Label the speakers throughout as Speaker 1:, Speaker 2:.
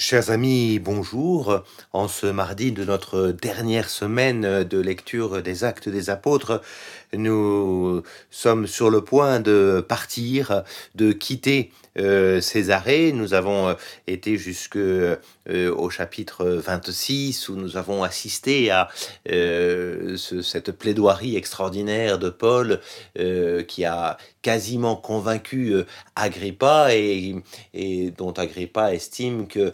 Speaker 1: Chers amis, bonjour. En ce mardi de notre dernière semaine de lecture des actes des apôtres, nous sommes sur le point de partir, de quitter euh, Césarée. Nous avons euh, été jusque euh, au chapitre 26 où nous avons assisté à cette plaidoirie extraordinaire de Paul qui a quasiment convaincu Agrippa et, dont Agrippa estime que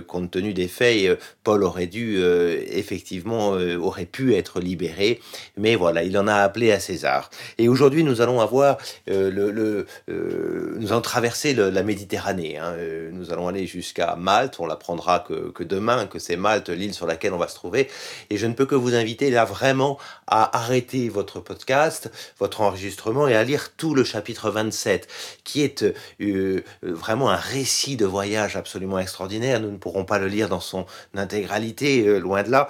Speaker 1: compte tenu des faits, Paul aurait dû effectivement aurait pu être libéré. Mais voilà, il en a appelé à César. Et aujourd'hui, nous allons avoir le, nous allons traverser la Méditerranée. Hein. Euh, nous allons aller jusqu'à Malte. On l'apprendra que, que, demain, que c'est Malte, l'île sur laquelle on va se trouver. Et je ne peux que vous inviter là vraiment à arrêter votre podcast, votre enregistrement et à lire tout le chapitre 27, qui est euh, vraiment un récit de voyage absolument extraordinaire. Nous ne pourrons pas le lire dans son intégralité, euh, loin de là,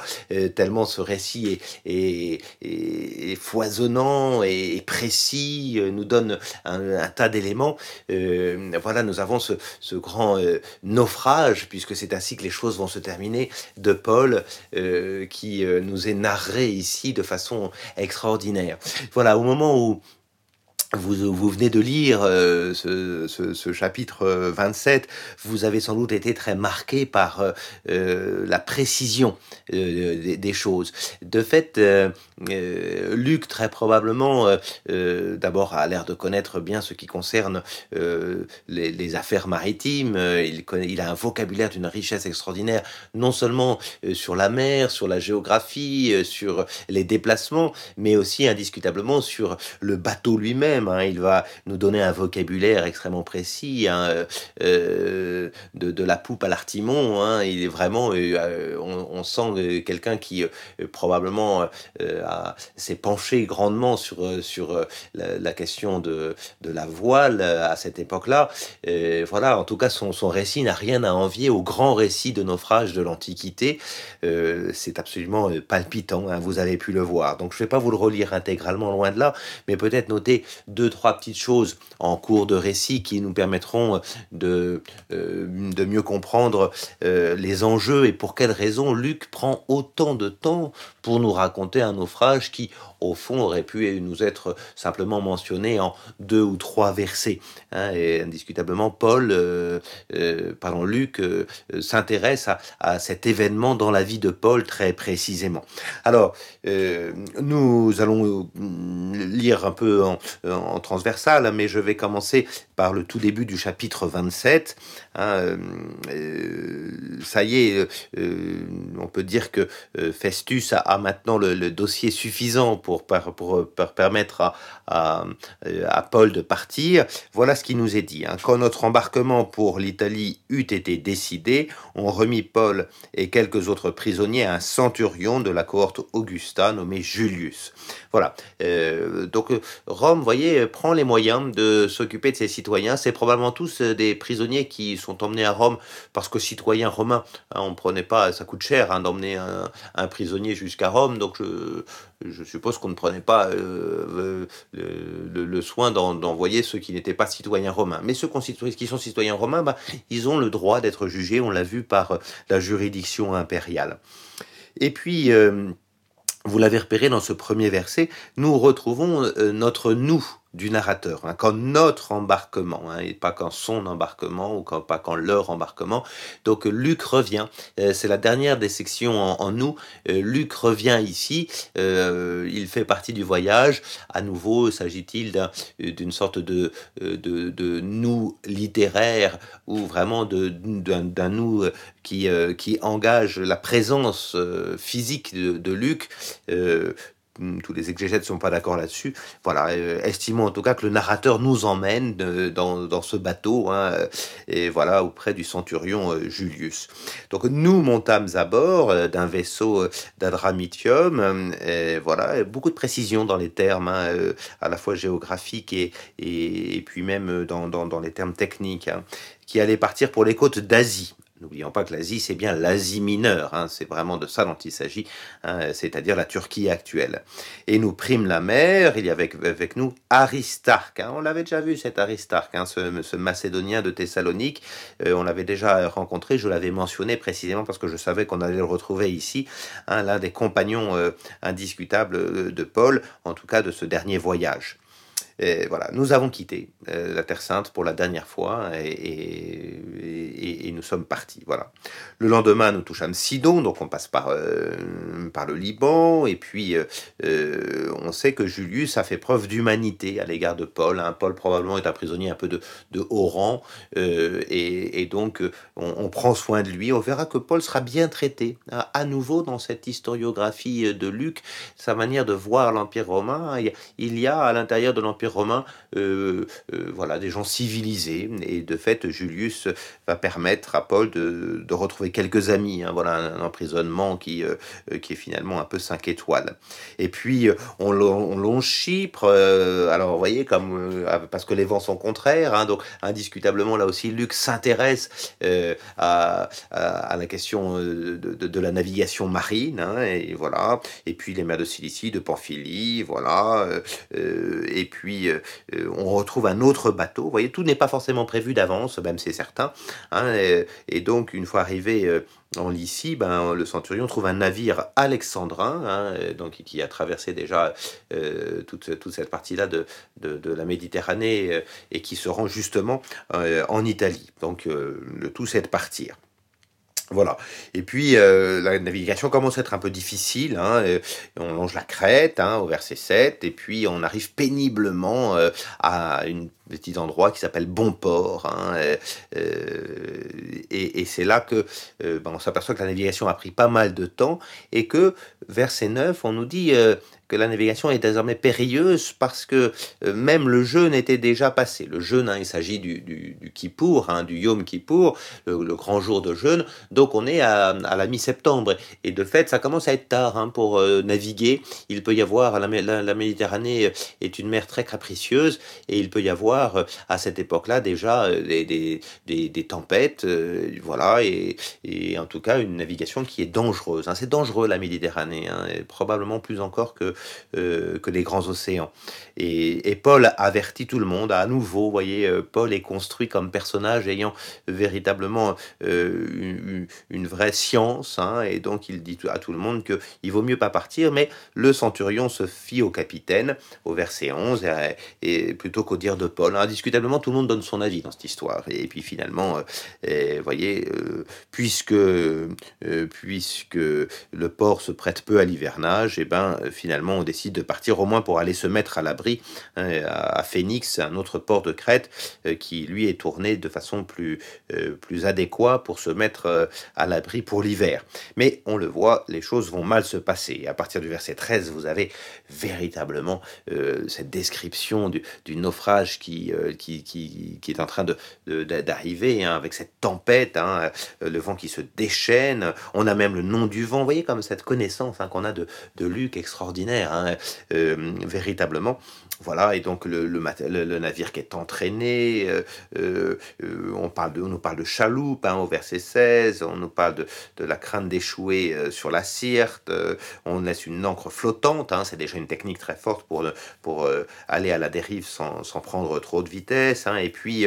Speaker 1: tellement ce récit est, est, foisonnant et précis, nous donne un, tas d'éléments. Euh, voilà, nous avons ce, grand euh, naufrage, puisque c'est ainsi que les choses vont se terminer, de Paul, euh, qui nous est narré ici de façon extraordinaire. Voilà, au moment où vous, vous, venez de lire euh, ce, ce, ce, chapitre 27, vous avez sans doute été très marqué par euh, euh la précision euh, des, des, choses. De fait, Luc, très probablement, d'abord a l'air de connaître bien ce qui concerne les, affaires maritimes. Il, connaît, il a un vocabulaire d'une richesse extraordinaire, non seulement sur la mer, sur la géographie, sur les déplacements, mais aussi indiscutablement sur le bateau lui-même Hein. il va nous donner un vocabulaire extrêmement précis, hein, euh, euh, de, la poupe à l'artimon. Hein. il est vraiment, euh, on, sent quelqu'un qui probablement s'est penché grandement sur, sur la, question de, de, la voile à cette époque-là. voilà, en tout cas, son, son récit n'a rien à envier au grand récit de naufrage de l'Antiquité. C'est absolument palpitant, vous avez pu le voir. Donc je ne vais pas vous le relire intégralement loin de là, mais peut-être noter deux, trois petites choses en cours de récit qui nous permettront de, euh, de mieux comprendre euh, les enjeux et pour quelles raisons Luc prend autant de temps pour nous raconter un naufrage qui, au fond, aurait pu nous être simplement mentionné en deux ou trois versets. Hein, et indiscutablement, Paul, euh, euh pardon, Luc, s'intéresse à, cet événement dans la vie de Paul très précisément. Alors, nous allons lire un peu en, transversal, mais je vais commencer par le tout début du chapitre 27. Hein, euh, euh, ça y est, euh, on peut dire que Festus a, maintenant le, dossier suffisant pour, pour, permettre à, à, Paul de partir. Voilà ce qui nous est dit. Hein. Quand notre embarquement pour l'Italie eut été décidé, on remit Paul et quelques autres prisonniers à un centurion de la cohorte Augusta nommé Julius. Voilà. donc Rome, voyez, prend les moyens de s'occuper de ses citoyens. C'est probablement tous des prisonniers qui sont emmenés à Rome parce que citoyens romains, hein, on prenait pas, ça coûte cher hein, d'emmener un, prisonnier jusqu'à Rome, donc je, suppose qu'on ne prenait pas euh, le, soin d'envoyer ceux qui n'étaient pas citoyens romains. Mais ceux qui sont citoyens romains, bah, ils ont le droit d'être jugés, on l'a vu par la juridiction impériale. Et puis, euh, vous l'avez repéré dans ce premier verset, nous retrouvons euh, notre nous du narrateur, hein, quand notre embarquement, hein, et pas quand son embarquement ou quand, pas quand leur embarquement. Donc Luc revient, euh, c'est la dernière des sections en, nous. Euh, Luc revient ici, euh, il fait partie du voyage. À nouveau, s'agit-il d'une sorte de, de, de, nous littéraire ou vraiment d'un nous qui, qui engage la présence physique de, Luc tous les exégètes ne sont pas d'accord là-dessus. Voilà, euh, estimons en tout cas que le narrateur nous emmène euh, dans, ce bateau, hein, euh, et voilà, auprès du centurion Julius. Donc nous montâmes à bord d'un vaisseau d'Adramitium, et voilà, beaucoup de précision dans les termes, hein, à la fois géographiques et, et, puis même dans, dans, les termes techniques, hein, qui allait partir pour les côtes d'Asie N'oublions pas que l'Asie, c'est bien l'Asie mineure, hein, c'est vraiment de ça dont il s'agit, hein, c'est-à-dire la Turquie actuelle. Et nous prime la mer, il y avait avec, nous Aristarque, hein. on l'avait déjà vu cet Aristarque, ce, Macédonien de Thessalonique, euh, on l'avait déjà rencontré, je l'avais mentionné précisément parce que je savais qu'on allait le retrouver ici, l'un des compagnons euh, indiscutables euh, de Paul, en tout cas de ce dernier voyage. Voilà, nous avons quitté euh, la Terre Sainte pour la dernière fois et, nous sommes partis. Voilà. Le lendemain, nous touchons Sidon, donc on passe par, euh, par le Liban, et puis euh, on sait que Julius a fait preuve d'humanité à l'égard de Paul. Hein. Paul probablement est un prisonnier un peu de, de haut rang, et, donc on, prend soin de lui. On verra que Paul sera bien traité. Hein. À nouveau, dans cette historiographie de Luc, sa manière de voir l'Empire romain, il y a à l'intérieur de l'Empire romain, euh, euh, voilà, des gens civilisés. Et de fait, Julius va permettre à Paul de, retrouver quelques amis. Hein. voilà un, emprisonnement qui, euh, qui est finalement un peu 5 étoiles. Et puis, on, longe Chypre. alors, vous voyez, comme, parce que les vents sont contraires. Hein. donc, indiscutablement, là aussi, Luc s'intéresse à, à, la question de, de, la navigation marine. Hein. et voilà. Et puis, les mers de Cilicie, de Pamphylie. Voilà. et puis, euh, euh, on retrouve un autre bateau. Vous voyez, tout n'est pas forcément prévu d'avance, même c'est certain. Hein, et, donc, une fois arrivé euh, en Lycie, ben, le centurion trouve un navire alexandrin, hein, donc, qui a traversé déjà toute, toute, cette partie-là de, de, la Méditerranée et qui se rend justement en Italie. Donc, le tout, c'est de partir. Voilà. Et puis, euh, la navigation commence à être un peu difficile. Hein, on longe la crête hein, au verset 7, et puis on arrive péniblement euh, à un petit endroit qui s'appelle Bonport. Hein, euh, et, c'est là que ben, on s'aperçoit que la navigation a pris pas mal de temps, et que, verset 9, on nous dit que la navigation est désormais périlleuse parce que euh, même le jeûne était déjà passé. Le jeûne, hein, il s'agit du, du, du Kippour, hein, du Yom Kippour, le, grand jour de jeûne. Donc on est à, la mi-septembre. Et de fait, ça commence à être tard hein, pour euh, naviguer. Il peut y avoir, la, la, Méditerranée est une mer très capricieuse, et il peut y avoir euh, à cette époque-là déjà des, des, des, tempêtes, voilà, et, et, en tout cas une navigation qui est dangereuse. C'est dangereux la Méditerranée, et probablement plus encore que euh, que les grands océans. Et, Paul avertit tout le monde. À nouveau, vous voyez, euh, Paul est construit comme personnage ayant véritablement euh, une, vraie science. Hein, et donc, il dit à tout le monde qu'il vaut mieux pas partir. Mais le centurion se fie au capitaine, au verset 11, et, plutôt qu'au dire de Paul. Indiscutablement, tout le monde donne son avis dans cette histoire. Et puis finalement, vous voyez, puisque, puisque le port se prête peu à l'hivernage, et ben finalement, on décide de partir au moins pour aller se mettre à l'abri hein, à Phoenix, un autre port de Crète euh, qui lui est tourné de façon plus, euh, plus adéquate pour se mettre euh, à l'abri pour l'hiver. Mais on le voit, les choses vont mal se passer. à partir du verset 13, vous avez véritablement cette description du, naufrage qui, qui, qui, est en train d'arriver, de, hein, avec cette tempête, hein, le vent qui se déchaîne. On a même le nom du vent. Vous voyez comme cette connaissance qu'on a de, de Luc extraordinaire Hein, euh, véritablement. Voilà, et donc le, le, navire qui est entraîné, euh, euh, on, parle de, on nous parle de chaloupe hein, au verset 16, on nous parle de, la crainte d'échouer sur la Sirte, on laisse une encre flottante, hein, c'est déjà une technique très forte pour, pour aller à la dérive sans, sans prendre trop de vitesse, et puis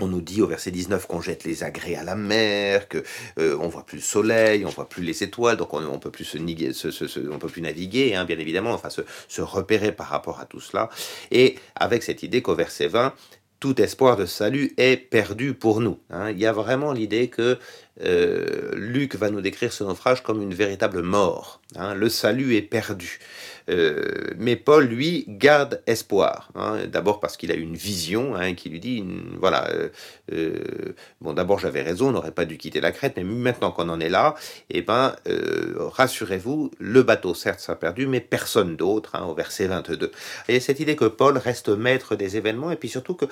Speaker 1: on nous dit au verset 19 qu'on jette les agrès à la mer, que euh, on voit plus le soleil, on voit plus les étoiles, donc on, on peut plus se, on peut plus naviguer, hein, bien évidemment, enfin se, se, repérer par rapport à tout cela. Et avec cette idée qu'au verset 20, tout espoir de salut est perdu pour nous. Hein. Il y a vraiment l'idée que euh, Luc va nous décrire ce naufrage comme une véritable mort. Hein. Le salut est perdu. Euh, mais Paul, lui, garde espoir. Hein. D'abord parce qu'il a une vision hein, qui lui dit, voilà, euh, bon, d'abord j'avais raison, on n'aurait pas dû quitter la Crète, mais maintenant qu'on en est là, eh ben, rassurez-vous, le bateau certes sera perdu, mais personne d'autre, au verset 22. Et cette idée que Paul reste maître des événements, et puis surtout que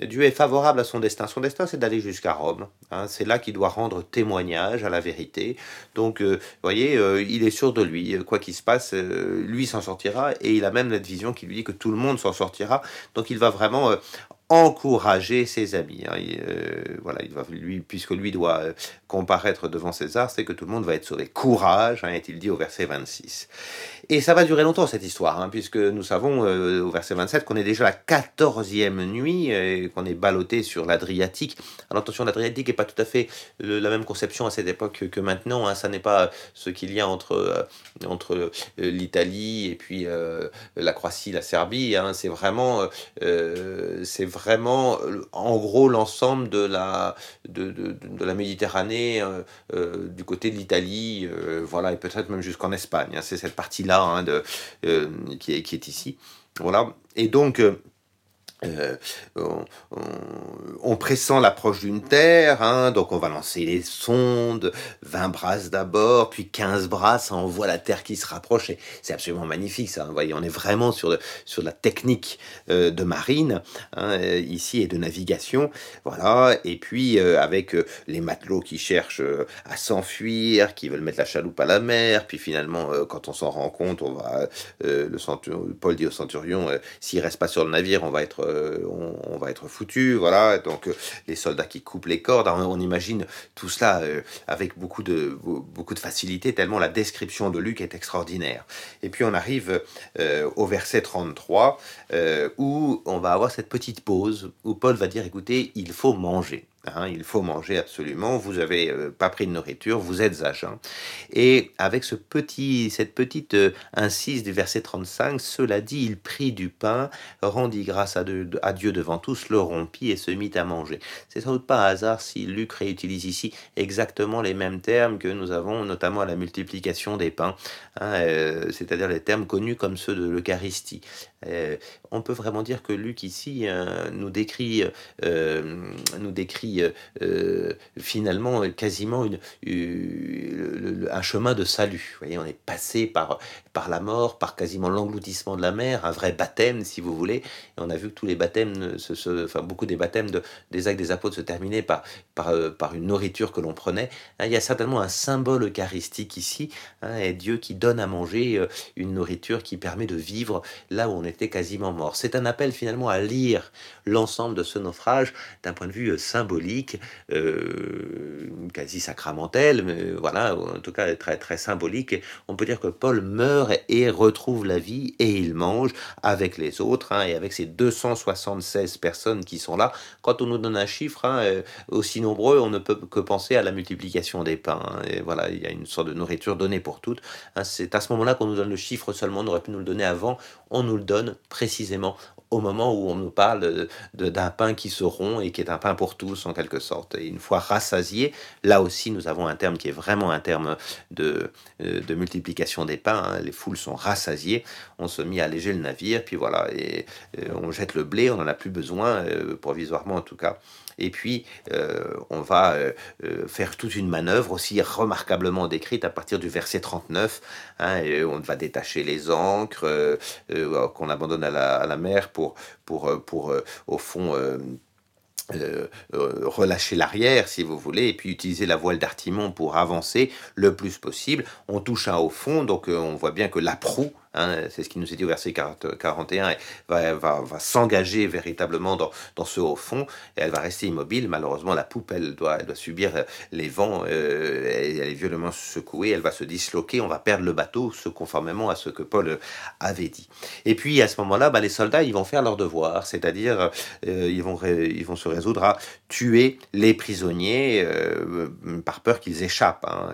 Speaker 1: Dieu est favorable à son destin. Son destin, c'est d'aller jusqu'à Rome. c'est là qu'il doit rendre témoignage à la vérité. Donc, euh, voyez, euh, il est sûr de lui. Quoi qu'il se passe, euh, lui s'en sortira. Et il a même la vision qui lui dit que tout le monde s'en sortira. Donc, il va vraiment encourager ses amis. Hein. Euh, voilà, il va, lui, puisque lui doit euh, comparaître devant César, c'est que tout le monde va être sauvé. Courage, hein, est-il dit au verset 26. Et ça va durer longtemps cette histoire, hein, puisque nous savons euh, au verset 27 qu'on est déjà la quatorzième nuit, qu'on est ballotté sur l'Adriatique. Alors attention, l'Adriatique n'est pas tout à fait la même conception à cette époque que maintenant. Ça n'est pas ce qu'il y a entre, entre l'Italie et puis la Croatie, la Serbie. C'est vraiment, c'est vraiment, en gros, l'ensemble de la, de, de, de la Méditerranée, euh, euh, du côté de l'Italie, euh, voilà, et peut-être même jusqu'en Espagne. Hein. c'est cette partie-là hein, qui, est, qui est ici. Voilà. Et donc, euh, on, pressent l'approche d'une terre, hein, donc on va lancer les sondes, 20 brasses d'abord, puis 15 brasses, on voit la terre qui se rapproche, c'est absolument magnifique ça, vous voyez, on est vraiment sur, sur la technique euh, de marine, hein, euh, ici, et de navigation, voilà, et puis avec les matelots qui cherchent à s'enfuir, qui veulent mettre la chaloupe à la mer, puis finalement, quand on s'en rend compte, on va, le Paul dit au centurion, s'il reste pas sur le navire, on va être euh, on, va être foutu, voilà. Donc euh, les soldats qui coupent les cordes, on, imagine tout cela euh, avec beaucoup de, beaucoup de facilité, tellement la description de Luc est extraordinaire. Et puis on arrive au verset 33, où on va avoir cette petite pause, où Paul va dire, écoutez, il faut manger. Hein, il faut manger absolument. Vous n'avez euh, pas pris de nourriture, vous êtes à jeun. Et avec ce petit, cette petite euh, incise du verset 35, cela dit, il prit du pain, rendit grâce à, Dieu devant tous, le rompit et se mit à manger. C'est sans doute pas un hasard si Luc réutilise ici exactement les mêmes termes que nous avons notamment à la multiplication des pains, hein, euh, c'est-à-dire les termes connus comme ceux de l'Eucharistie. On peut vraiment dire que Luc ici nous décrit, nous décrit euh, euh, finalement quasiment un chemin de salut. Vous voyez, on est passé par, par la mort, par quasiment l'engloutissement de la mer, un vrai baptême, si vous voulez. Et on a vu que tous les baptêmes, enfin beaucoup des baptêmes de, des actes des apôtres se terminaient par, par, euh, une nourriture que l'on prenait. Hein, il y a certainement un symbole eucharistique ici, hein, et Dieu qui donne à manger une nourriture qui permet de vivre là où on était quasiment mort. C'est un appel finalement à lire l'ensemble de ce naufrage d'un point de vue symbolique euh, quasi sacramentel, mais voilà, en tout cas très, très symbolique. On peut dire que Paul meurt et retrouve la vie et il mange avec les autres hein, et avec ces 276 personnes qui sont là. Quand on nous donne un chiffre hein, euh, aussi nombreux, on ne peut que penser à la multiplication des pains. Hein. et voilà, il y a une sorte de nourriture donnée pour toutes. C'est à ce moment-là qu'on nous donne le chiffre seulement, on aurait pu nous le donner avant. On nous le donne précisément au moment où on nous parle d'un pain qui se rompt et qui est un pain pour tous en quelque sorte. Et une fois rassasié, là aussi nous avons un terme qui est vraiment un terme de, euh, de multiplication des pains. Hein. Les foules sont rassasiées, on se mit à alléger le navire, puis voilà, et euh, on jette le blé, on n'en a plus besoin, euh, provisoirement en tout cas. Et puis, on va faire toute une manœuvre aussi remarquablement décrite à partir du verset 39. Hein, et on va détacher les ancres qu'on abandonne à la, à la mer pour pour, pour euh, au fond, euh, euh, relâcher l'arrière, si vous voulez, et puis utiliser la voile d'artimon pour avancer le plus possible. On touche un au fond, donc on voit bien que la proue Hein, c'est ce qui nous est dit au verset 41, va, va, va s'engager véritablement dans, ce haut fond, et elle va rester immobile. Malheureusement, la poupe, elle doit, subir les vents, euh, elle, est violemment secouée, elle va se disloquer, on va perdre le bateau, conformément à ce que Paul avait dit. Et puis à ce moment-là, bah, les soldats, ils vont faire leur devoir, c'est-à-dire euh, ils, vont se résoudre à tuer les prisonniers euh, par peur qu'ils échappent. Hein,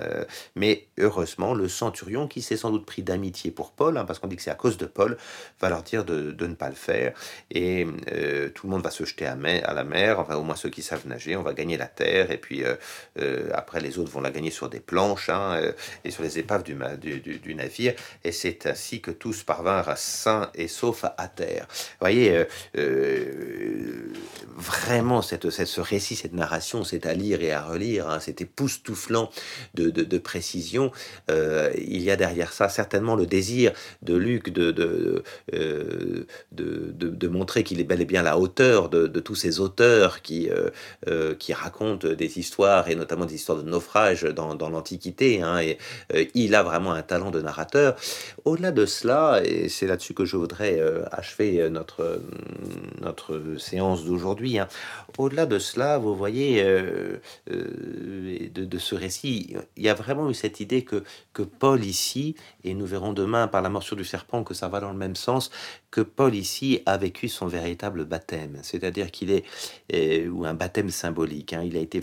Speaker 1: mais heureusement, le centurion, qui s'est sans doute pris d'amitié pour Paul, parce qu'on dit que c'est à cause de Paul, va leur dire de, ne pas le faire. Et euh, tout le monde va se jeter à, la mer, enfin au moins ceux qui savent nager, on va gagner la terre, et puis euh, euh, après les autres vont la gagner sur des planches hein, et sur les épaves du, navire. Et c'est ainsi que tous parvinrent sains et saufs à terre. Vous voyez, vraiment ce récit, cette narration, c'est à lire et à relire, hein, c'est époustouflant de précision. il y a derrière ça certainement le désir de Luc de, de, de, de, montrer qu'il est bel et bien la hauteur de, tous ces auteurs qui, qui racontent des histoires, et notamment des histoires de naufrage dans, dans l'Antiquité. Hein, et il a vraiment un talent de narrateur. Au-delà de cela, et c'est là-dessus que je voudrais achever notre, notre séance d'aujourd'hui, hein, au-delà de cela, vous voyez, de, de, ce récit, il y a vraiment eu cette idée que, que Paul ici, et nous verrons demain par la morsure du serpent que ça va dans le même sens, que Paul ici a vécu son véritable baptême, c'est-à-dire qu'il est, euh, ou un baptême symbolique, hein. il a été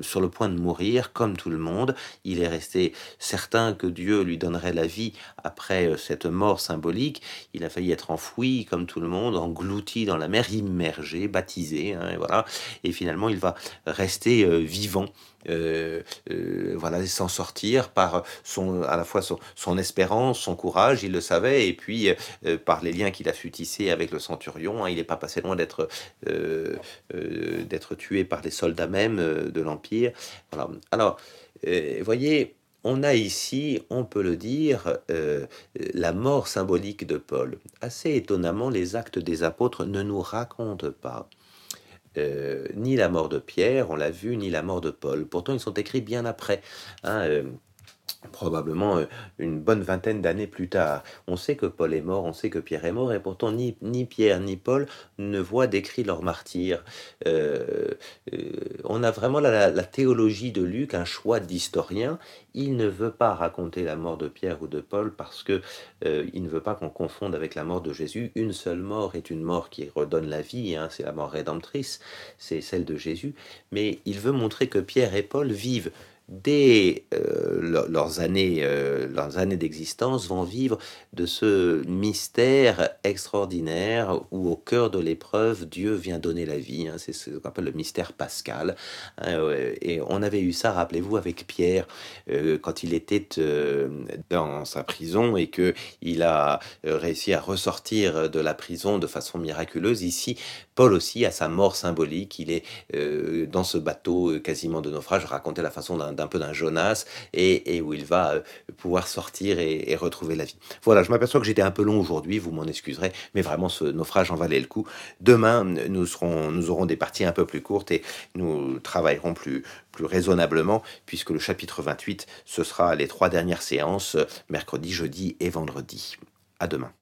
Speaker 1: sur le point de mourir comme tout le monde, il est resté certain que Dieu lui donnerait la vie après euh, cette mort symbolique, il a failli être enfoui comme tout le monde, englouti dans la mer, immergé, baptisé, hein, et voilà, et finalement il va rester euh, vivant euh, euh, voilà, s'en sortir par son, à la fois son, espérance, son courage, il le savait, et puis euh, par les liens qu'il a su tisser avec le centurion, hein, il n'est pas passé loin d'être d'être tué par les soldats même de l'Empire. Voilà. Alors, voyez, on a ici, on peut le dire, la mort symbolique de Paul. Assez étonnamment, les actes des apôtres ne nous racontent pas euh, ni la mort de Pierre, on l'a vu, ni la mort de Paul. Pourtant, ils sont écrits bien après. Hein, euh, probablement euh, une bonne vingtaine d'années plus tard. On sait que Paul est mort, on sait que Pierre est mort, et pourtant ni, Pierre ni Paul ne voient décrit leur martyr. on a vraiment la, la, théologie de Luc, un choix d'historien. Il ne veut pas raconter la mort de Pierre ou de Paul parce que il ne veut pas qu'on confonde avec la mort de Jésus. Une seule mort est une mort qui redonne la vie, hein, c'est la mort rédemptrice, c'est celle de Jésus. Mais il veut montrer que Pierre et Paul vivent dès euh, leurs années, euh, années d'existence, vont vivre de ce mystère extraordinaire où au cœur de l'épreuve, Dieu vient donner la vie. Hein. c'est ce qu'on appelle le mystère pascal. Hein, et on avait eu ça, rappelez-vous, avec Pierre, euh, quand il était dans sa prison et que il a réussi à ressortir de la prison de façon miraculeuse. Ici, Paul aussi a sa mort symbolique. Il est dans ce bateau quasiment de naufrage. Je racontais la façon d'un d'un peu d'un Jonas et, où il va euh, pouvoir sortir et, retrouver la vie. Voilà, je m'aperçois que j'étais un peu long aujourd'hui, vous m'en excuserez, mais vraiment ce naufrage en valait le coup. Demain, nous, serons, nous aurons des parties un peu plus courtes et nous travaillerons plus, plus raisonnablement, puisque le chapitre 28, ce sera les trois dernières séances, mercredi, jeudi et vendredi. À demain.